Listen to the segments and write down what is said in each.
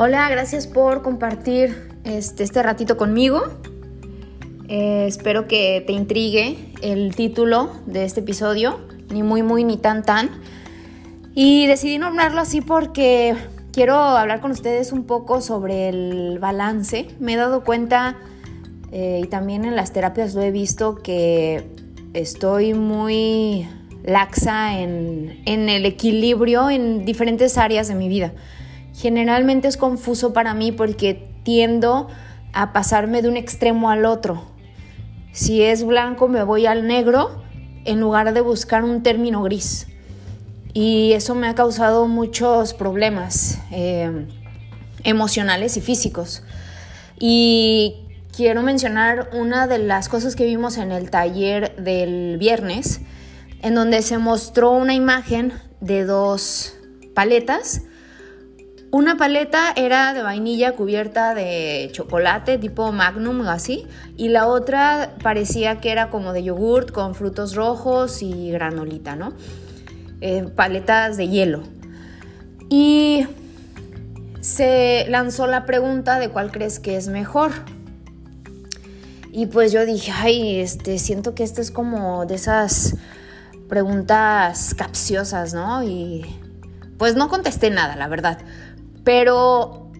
Hola, gracias por compartir este, este ratito conmigo. Eh, espero que te intrigue el título de este episodio, ni muy muy ni tan tan. Y decidí nombrarlo así porque quiero hablar con ustedes un poco sobre el balance. Me he dado cuenta eh, y también en las terapias lo he visto que estoy muy laxa en, en el equilibrio en diferentes áreas de mi vida generalmente es confuso para mí porque tiendo a pasarme de un extremo al otro. Si es blanco me voy al negro en lugar de buscar un término gris. Y eso me ha causado muchos problemas eh, emocionales y físicos. Y quiero mencionar una de las cosas que vimos en el taller del viernes, en donde se mostró una imagen de dos paletas una paleta era de vainilla cubierta de chocolate tipo magnum o así, y la otra parecía que era como de yogurt con frutos rojos y granolita, ¿no? Eh, paletas de hielo. Y se lanzó la pregunta de cuál crees que es mejor. Y pues yo dije, ay, este, siento que esta es como de esas preguntas capciosas, ¿no? Y pues no contesté nada, la verdad. Pero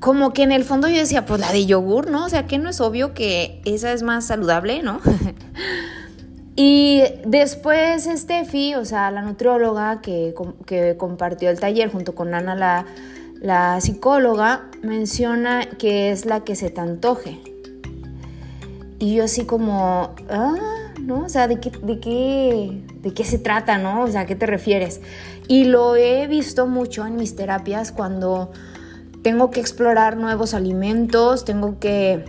como que en el fondo yo decía, pues la de yogur, ¿no? O sea, que no es obvio que esa es más saludable, ¿no? y después Steffi, o sea, la nutrióloga que, compartió el taller junto con Ana, la, la psicóloga, menciona que es la que se te antoje. Y yo así como, ah, ¿no? O sea, ¿de qué, de qué, de qué se trata, ¿no? O sea, ¿a qué te refieres? Y lo he visto mucho en mis terapias cuando tengo que explorar nuevos alimentos, tengo que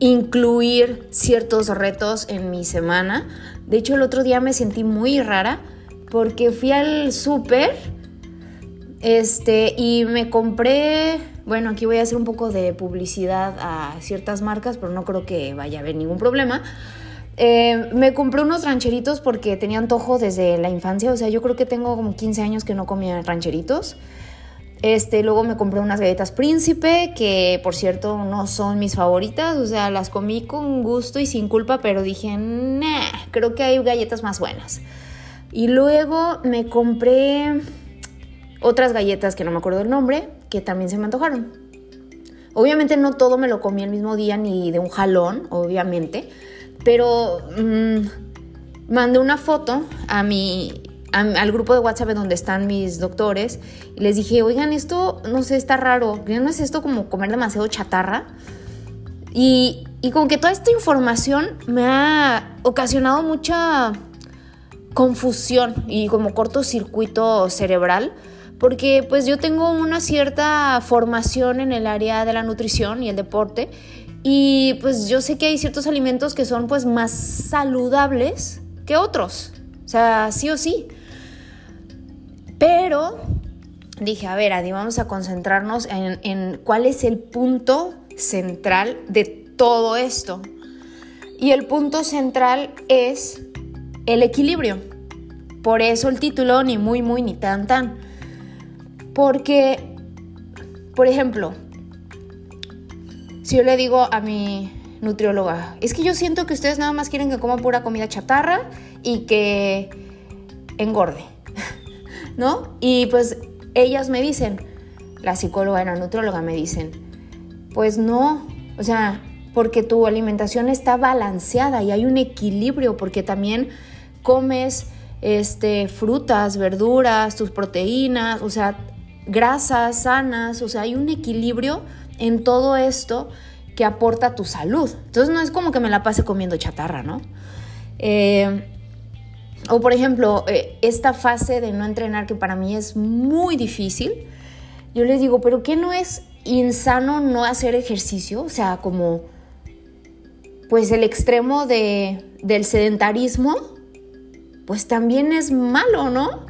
incluir ciertos retos en mi semana. De hecho, el otro día me sentí muy rara porque fui al súper este, y me compré, bueno, aquí voy a hacer un poco de publicidad a ciertas marcas, pero no creo que vaya a haber ningún problema. Eh, me compré unos rancheritos porque tenía antojo desde la infancia, o sea, yo creo que tengo como 15 años que no comía rancheritos. Este, luego me compré unas galletas príncipe, que por cierto no son mis favoritas, o sea, las comí con gusto y sin culpa, pero dije, nah, creo que hay galletas más buenas. Y luego me compré otras galletas que no me acuerdo el nombre, que también se me antojaron. Obviamente no todo me lo comí el mismo día ni de un jalón, obviamente pero mmm, mandé una foto a mi, al grupo de WhatsApp donde están mis doctores y les dije, oigan, esto no sé, está raro, ¿no es esto como comer demasiado chatarra? Y, y como que toda esta información me ha ocasionado mucha confusión y como cortocircuito cerebral, porque pues yo tengo una cierta formación en el área de la nutrición y el deporte y pues yo sé que hay ciertos alimentos que son pues más saludables que otros. O sea, sí o sí. Pero dije, a ver, Adi, vamos a concentrarnos en, en cuál es el punto central de todo esto. Y el punto central es el equilibrio. Por eso el título, ni muy, muy, ni tan, tan. Porque, por ejemplo, si yo le digo a mi nutrióloga, es que yo siento que ustedes nada más quieren que coma pura comida chatarra y que engorde, ¿no? Y pues ellas me dicen, la psicóloga y la nutrióloga me dicen, pues no, o sea, porque tu alimentación está balanceada y hay un equilibrio, porque también comes este, frutas, verduras, tus proteínas, o sea, grasas sanas, o sea, hay un equilibrio en todo esto que aporta tu salud. Entonces no es como que me la pase comiendo chatarra, ¿no? Eh, o por ejemplo, eh, esta fase de no entrenar que para mí es muy difícil, yo les digo, pero ¿qué no es insano no hacer ejercicio? O sea, como pues el extremo de, del sedentarismo, pues también es malo, ¿no?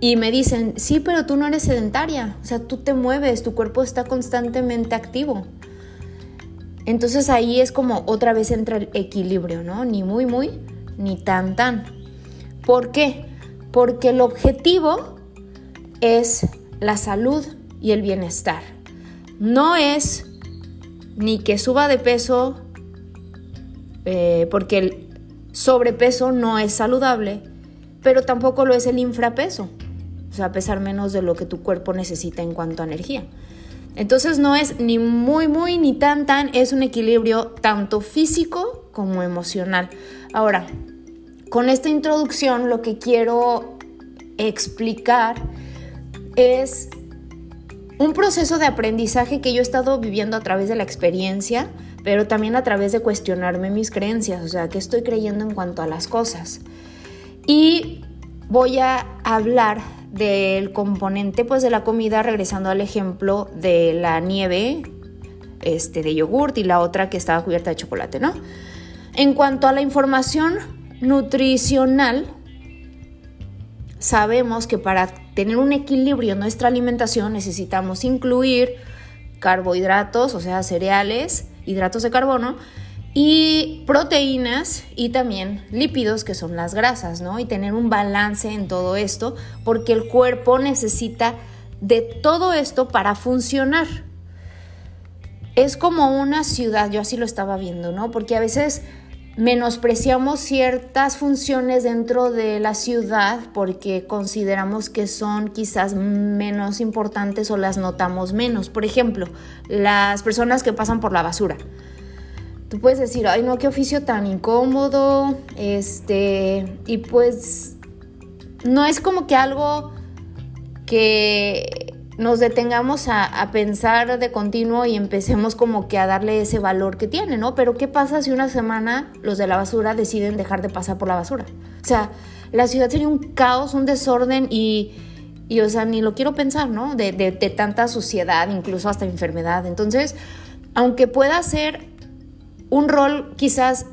Y me dicen, sí, pero tú no eres sedentaria, o sea, tú te mueves, tu cuerpo está constantemente activo. Entonces ahí es como otra vez entra el equilibrio, ¿no? Ni muy, muy, ni tan, tan. ¿Por qué? Porque el objetivo es la salud y el bienestar. No es ni que suba de peso, eh, porque el sobrepeso no es saludable, pero tampoco lo es el infrapeso, o sea, pesar menos de lo que tu cuerpo necesita en cuanto a energía. Entonces no es ni muy, muy, ni tan, tan, es un equilibrio tanto físico como emocional. Ahora, con esta introducción lo que quiero explicar es un proceso de aprendizaje que yo he estado viviendo a través de la experiencia, pero también a través de cuestionarme mis creencias, o sea, qué estoy creyendo en cuanto a las cosas. Y voy a hablar del componente pues de la comida regresando al ejemplo de la nieve este de yogurt y la otra que estaba cubierta de chocolate, ¿no? En cuanto a la información nutricional, sabemos que para tener un equilibrio en nuestra alimentación necesitamos incluir carbohidratos, o sea, cereales, hidratos de carbono y proteínas y también lípidos que son las grasas, ¿no? Y tener un balance en todo esto porque el cuerpo necesita de todo esto para funcionar. Es como una ciudad, yo así lo estaba viendo, ¿no? Porque a veces menospreciamos ciertas funciones dentro de la ciudad porque consideramos que son quizás menos importantes o las notamos menos. Por ejemplo, las personas que pasan por la basura. Tú puedes decir, ay no, qué oficio tan incómodo, este, y pues no es como que algo que nos detengamos a, pensar de continuo y empecemos como que a darle ese valor que tiene, ¿no? Pero ¿qué pasa si una semana los de la basura deciden dejar de pasar por la basura? O sea, la ciudad sería un caos, un desorden y, y o sea, ni lo quiero pensar, ¿no? De, de, tanta suciedad, incluso hasta enfermedad. Entonces, aunque pueda ser un rol quizás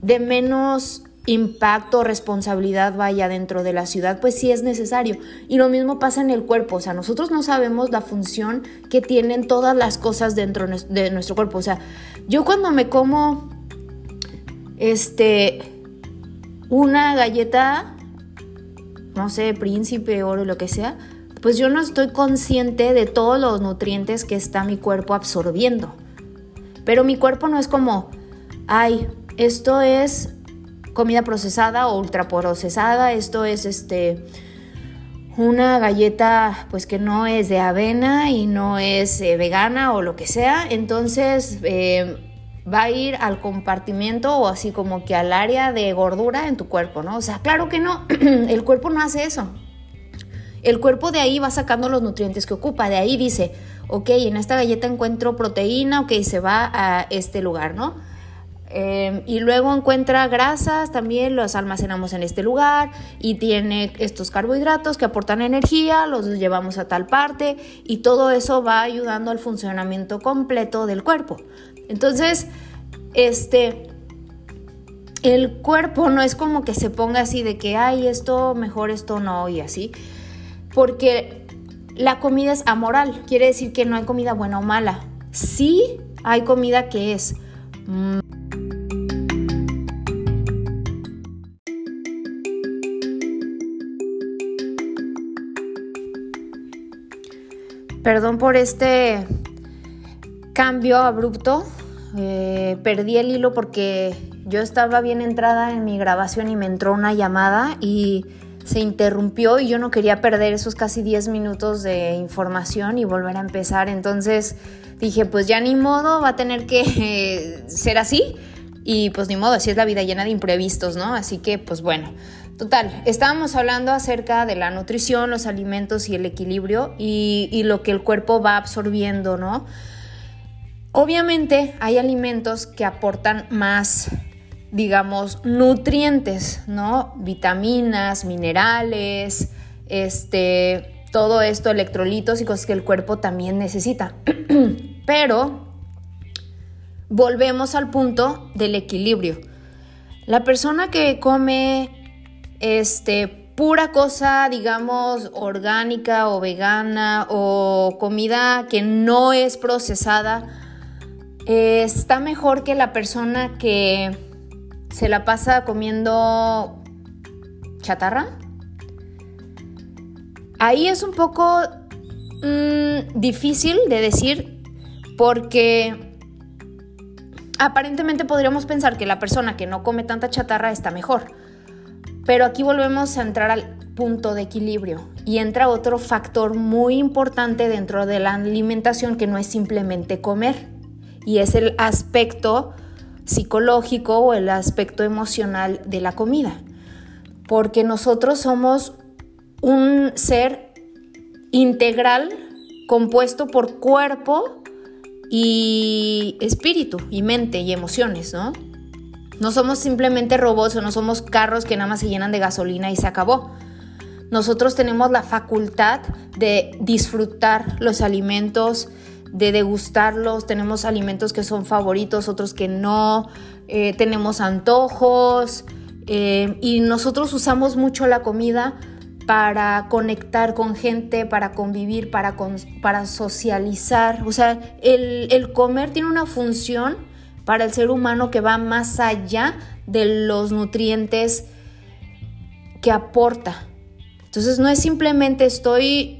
de menos impacto o responsabilidad vaya dentro de la ciudad, pues sí es necesario. Y lo mismo pasa en el cuerpo, o sea, nosotros no sabemos la función que tienen todas las cosas dentro de nuestro cuerpo. O sea, yo cuando me como este una galleta, no sé, príncipe, oro, lo que sea, pues yo no estoy consciente de todos los nutrientes que está mi cuerpo absorbiendo. Pero mi cuerpo no es como, ay, esto es comida procesada o ultraprocesada. Esto es este una galleta pues que no es de avena y no es eh, vegana o lo que sea. Entonces eh, va a ir al compartimiento o así como que al área de gordura en tu cuerpo, ¿no? O sea, claro que no, el cuerpo no hace eso. El cuerpo de ahí va sacando los nutrientes que ocupa, de ahí dice, ok, en esta galleta encuentro proteína, ok, se va a este lugar, ¿no? Em, y luego encuentra grasas, también los almacenamos en este lugar y tiene estos carbohidratos que aportan energía, los llevamos a tal parte y todo eso va ayudando al funcionamiento completo del cuerpo. Entonces, este, el cuerpo no es como que se ponga así de que, ay, esto mejor, esto no y así, porque la comida es amoral, quiere decir que no hay comida buena o mala. Sí hay comida que es... Perdón por este cambio abrupto. Eh, perdí el hilo porque yo estaba bien entrada en mi grabación y me entró una llamada y se interrumpió y yo no quería perder esos casi 10 minutos de información y volver a empezar. Entonces dije, pues ya ni modo, va a tener que ser así. Y pues ni modo, así es la vida llena de imprevistos, ¿no? Así que pues bueno, Total, estábamos hablando acerca de la nutrición, los alimentos y el equilibrio y, lo que el cuerpo va absorbiendo, ¿no? Obviamente hay alimentos que aportan más, digamos, nutrientes, ¿no? Vitaminas, minerales, este, todo esto, electrolitos y cosas que el cuerpo también necesita. Pero volvemos al punto del equilibrio. La persona que come este, pura cosa, digamos, orgánica o vegana o comida que no es procesada, está mejor que la persona que se la pasa comiendo chatarra. Ahí es un poco mm, difícil de decir porque aparentemente podríamos pensar que la persona que no come tanta chatarra está mejor. Pero aquí volvemos a entrar al punto de equilibrio y entra otro factor muy importante dentro de la alimentación que no es simplemente comer y es el aspecto psicológico o el aspecto emocional de la comida. Porque nosotros somos un ser integral compuesto por cuerpo y espíritu y mente y emociones, ¿no? No somos simplemente robots o no somos carros que nada más se llenan de gasolina y se acabó. Nosotros tenemos la facultad de disfrutar los alimentos, de degustarlos. Tenemos alimentos que son favoritos, otros que no. Eh, tenemos antojos. Eh, y nosotros usamos mucho la comida para conectar con gente, para convivir, para, para socializar. O sea, el, el comer tiene una función para el ser humano que va más allá de los nutrientes que aporta. Entonces no es simplemente estoy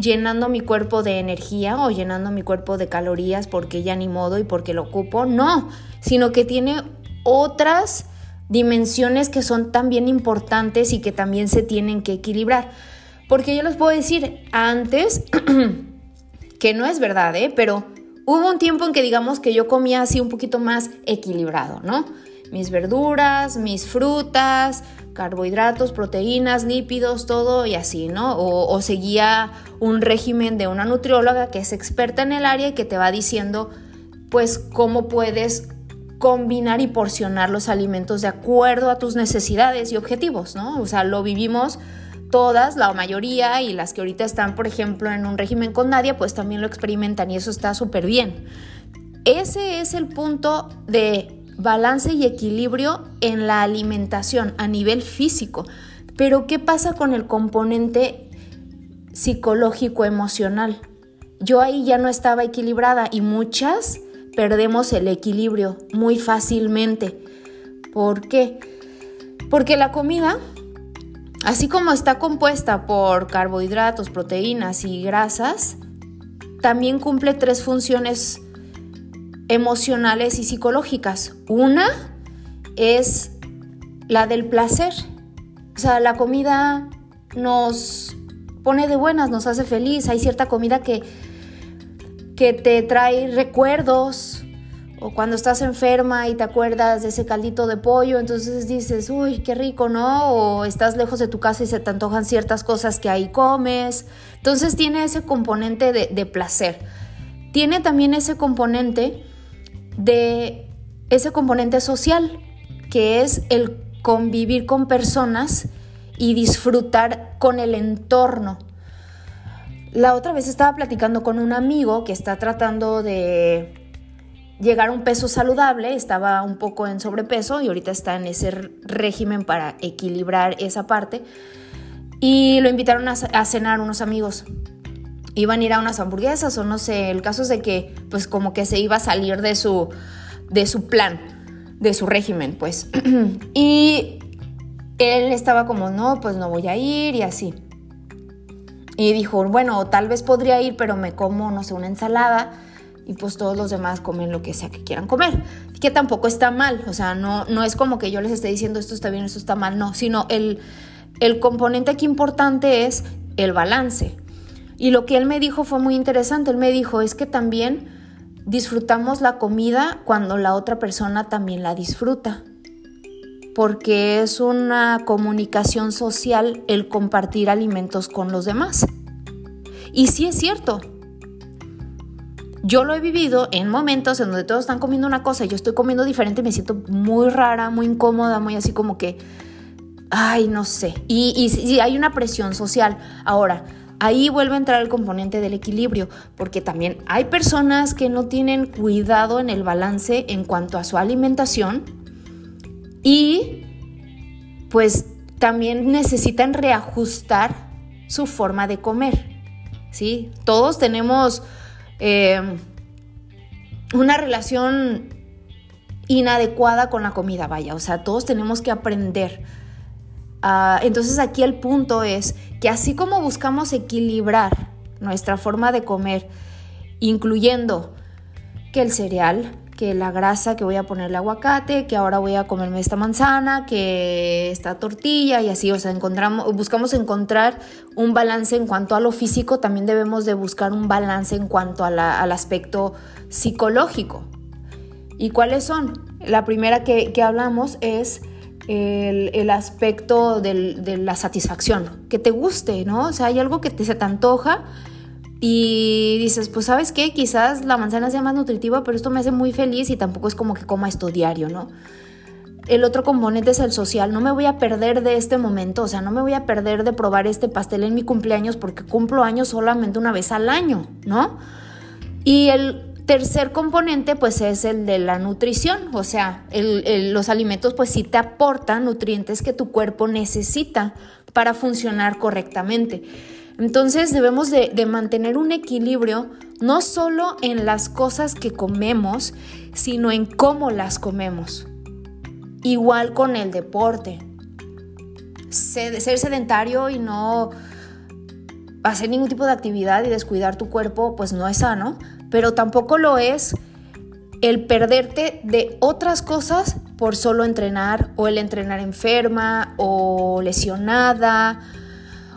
llenando mi cuerpo de energía o llenando mi cuerpo de calorías porque ya ni modo y porque lo ocupo, no, sino que tiene otras dimensiones que son también importantes y que también se tienen que equilibrar. Porque yo les puedo decir antes, que no es verdad, ¿eh? pero hubo un tiempo en que digamos que yo comía así un poquito más equilibrado, ¿no? Mis verduras, mis frutas, carbohidratos, proteínas, lípidos, todo y así, ¿no? O, seguía un régimen de una nutrióloga que es experta en el área y que te va diciendo, pues, cómo puedes combinar y porcionar los alimentos de acuerdo a tus necesidades y objetivos, ¿no? O sea, lo vivimos todas, la mayoría, y las que ahorita están, por ejemplo, en un régimen con nadie, pues también lo experimentan y eso está súper bien. Ese es el punto de balance y equilibrio en la alimentación a nivel físico. Pero ¿qué pasa con el componente psicológico emocional? Yo ahí ya no estaba equilibrada y muchas perdemos el equilibrio muy fácilmente. ¿Por qué? Porque la comida, así como está compuesta por carbohidratos, proteínas y grasas, también cumple tres funciones emocionales y psicológicas. Una es la del placer. O sea, la comida nos pone de buenas, nos hace feliz. Hay cierta comida que, que te trae recuerdos. O cuando estás enferma y te acuerdas de ese caldito de pollo, entonces dices, uy, qué rico, ¿no? O estás lejos de tu casa y se te antojan ciertas cosas que ahí comes. Entonces tiene ese componente de, de placer. Tiene también ese componente de ese componente social, que es el convivir con personas y disfrutar con el entorno. La otra vez estaba platicando con un amigo que está tratando de llegar a un peso saludable, estaba un poco en sobrepeso y ahorita está en ese régimen para equilibrar esa parte. Y lo invitaron a, cenar unos amigos iban a ir a unas hamburguesas o no sé, el caso es de que pues como que se iba a salir de su, de su plan, de su régimen, pues. y él estaba como, no, pues no voy a ir y así. Y dijo, bueno, tal vez podría ir, pero me como, no sé, una ensalada y pues todos los demás comen lo que sea que quieran comer. Que tampoco está mal, o sea, no, no es como que yo les esté diciendo esto está bien, esto está mal, no, sino el, el componente aquí importante es el balance. Y lo que él me dijo fue muy interesante. Él me dijo, es que también disfrutamos la comida cuando la otra persona también la disfruta. Porque es una comunicación social el compartir alimentos con los demás. Y sí es cierto. Yo lo he vivido en momentos en donde todos están comiendo una cosa y yo estoy comiendo diferente y me siento muy rara, muy incómoda, muy así como que, ay, no sé. Y, y hay una presión social. Ahora, ahí vuelve a entrar el componente del equilibrio, porque también hay personas que no tienen cuidado en el balance en cuanto a su alimentación y pues también necesitan reajustar su forma de comer. ¿sí? Todos tenemos eh, una relación inadecuada con la comida, vaya, o sea, todos tenemos que aprender Ah, entonces aquí el punto es que así como buscamos equilibrar nuestra forma de comer, incluyendo que el cereal, que la grasa, que voy a ponerle aguacate, que ahora voy a comerme esta manzana, que esta tortilla y así, o sea, encontramos, buscamos encontrar un balance en cuanto a lo físico, también debemos de buscar un balance en cuanto al aspecto psicológico. ¿Y cuáles son? La primera que, hablamos es el, aspecto de la satisfacción, que te guste, ¿no? O sea, hay algo que te, se te antoja y dices, pues sabes qué, quizás la manzana sea más nutritiva, pero esto me hace muy feliz y tampoco es como que coma esto diario, ¿no? El otro componente es el social. No me voy a perder de este momento, o sea, no me voy a perder de probar este pastel en mi cumpleaños porque cumplo años solamente una vez al año, ¿no? Y el tercer componente pues es el de la nutrición, o sea, los alimentos pues sí te aportan nutrientes que tu cuerpo necesita para funcionar correctamente. Entonces debemos de, mantener un equilibrio no solo en las cosas que comemos, sino en cómo las comemos. Igual con el deporte. Ser sedentario y no hacer ningún tipo de actividad y descuidar tu cuerpo, pues no es sano, pero tampoco lo es el perderte de otras cosas por solo entrenar o el entrenar enferma o lesionada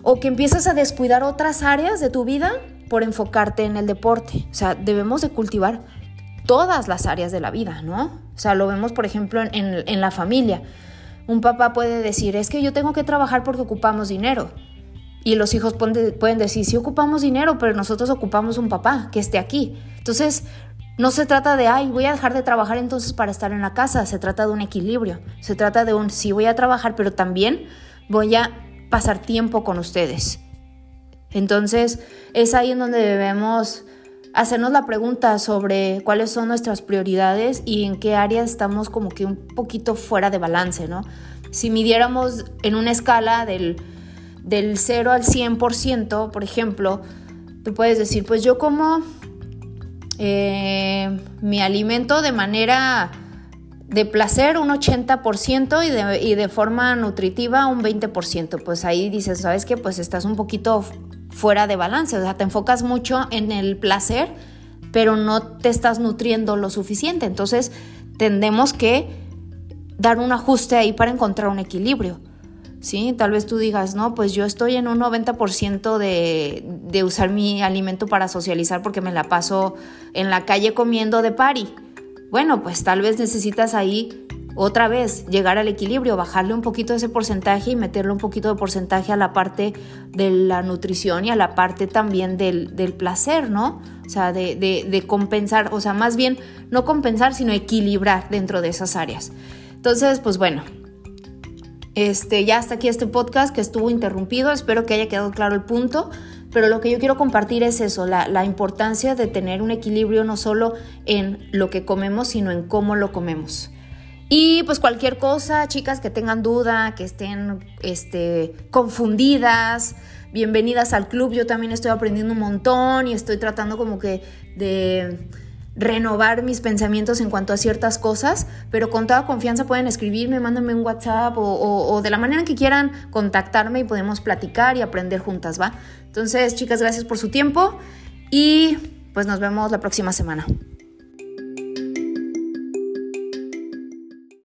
o que empiezas a descuidar otras áreas de tu vida por enfocarte en el deporte. O sea, debemos de cultivar todas las áreas de la vida, ¿no? O sea, lo vemos, por ejemplo, en, la familia. Un papá puede decir, es que yo tengo que trabajar porque ocupamos dinero. Y los hijos pueden decir, sí ocupamos dinero, pero nosotros ocupamos un papá que esté aquí. Entonces, no se trata de, ay, voy a dejar de trabajar entonces para estar en la casa. Se trata de un equilibrio. Se trata de un, sí voy a trabajar, pero también voy a pasar tiempo con ustedes. Entonces es ahí en donde debemos hacernos la pregunta sobre cuáles son nuestras prioridades y en qué áreas estamos como que un poquito fuera de balance, ¿no? Si midiéramos en una escala del, del 0 al 100%, por ejemplo, tú puedes decir, pues yo como eh, mi alimento de manera de placer un 80% y de, y de forma nutritiva un 20%. Pues ahí dices, ¿sabes qué? Pues estás un poquito fuera de balance, o sea, te enfocas mucho en el placer, pero no te estás nutriendo lo suficiente. Entonces, tendemos que dar un ajuste ahí para encontrar un equilibrio. ¿Sí? Tal vez tú digas, no, pues yo estoy en un 90% de, de usar mi alimento para socializar porque me la paso en la calle comiendo de party bueno, pues tal vez necesitas ahí otra vez llegar al equilibrio, bajarle un poquito de ese porcentaje y meterle un poquito de porcentaje a la parte de la nutrición y a la parte también del, placer, ¿no? O sea, de, compensar, o sea, más bien no compensar, sino equilibrar dentro de esas áreas. Entonces, pues bueno, este, ya hasta aquí este podcast que estuvo interrumpido, espero que haya quedado claro el punto. Pero lo que yo quiero compartir es eso, la, importancia de tener un equilibrio no solo en lo que comemos, sino en cómo lo comemos. Y pues cualquier cosa, chicas que tengan duda, que estén este, confundidas, bienvenidas al club. Yo también estoy aprendiendo un montón y estoy tratando como que de renovar mis pensamientos en cuanto a ciertas cosas, pero con toda confianza pueden escribirme, mándenme un WhatsApp o, de la manera que quieran contactarme y podemos platicar y aprender juntas, ¿va? Entonces, chicas, gracias por su tiempo y pues nos vemos la próxima semana.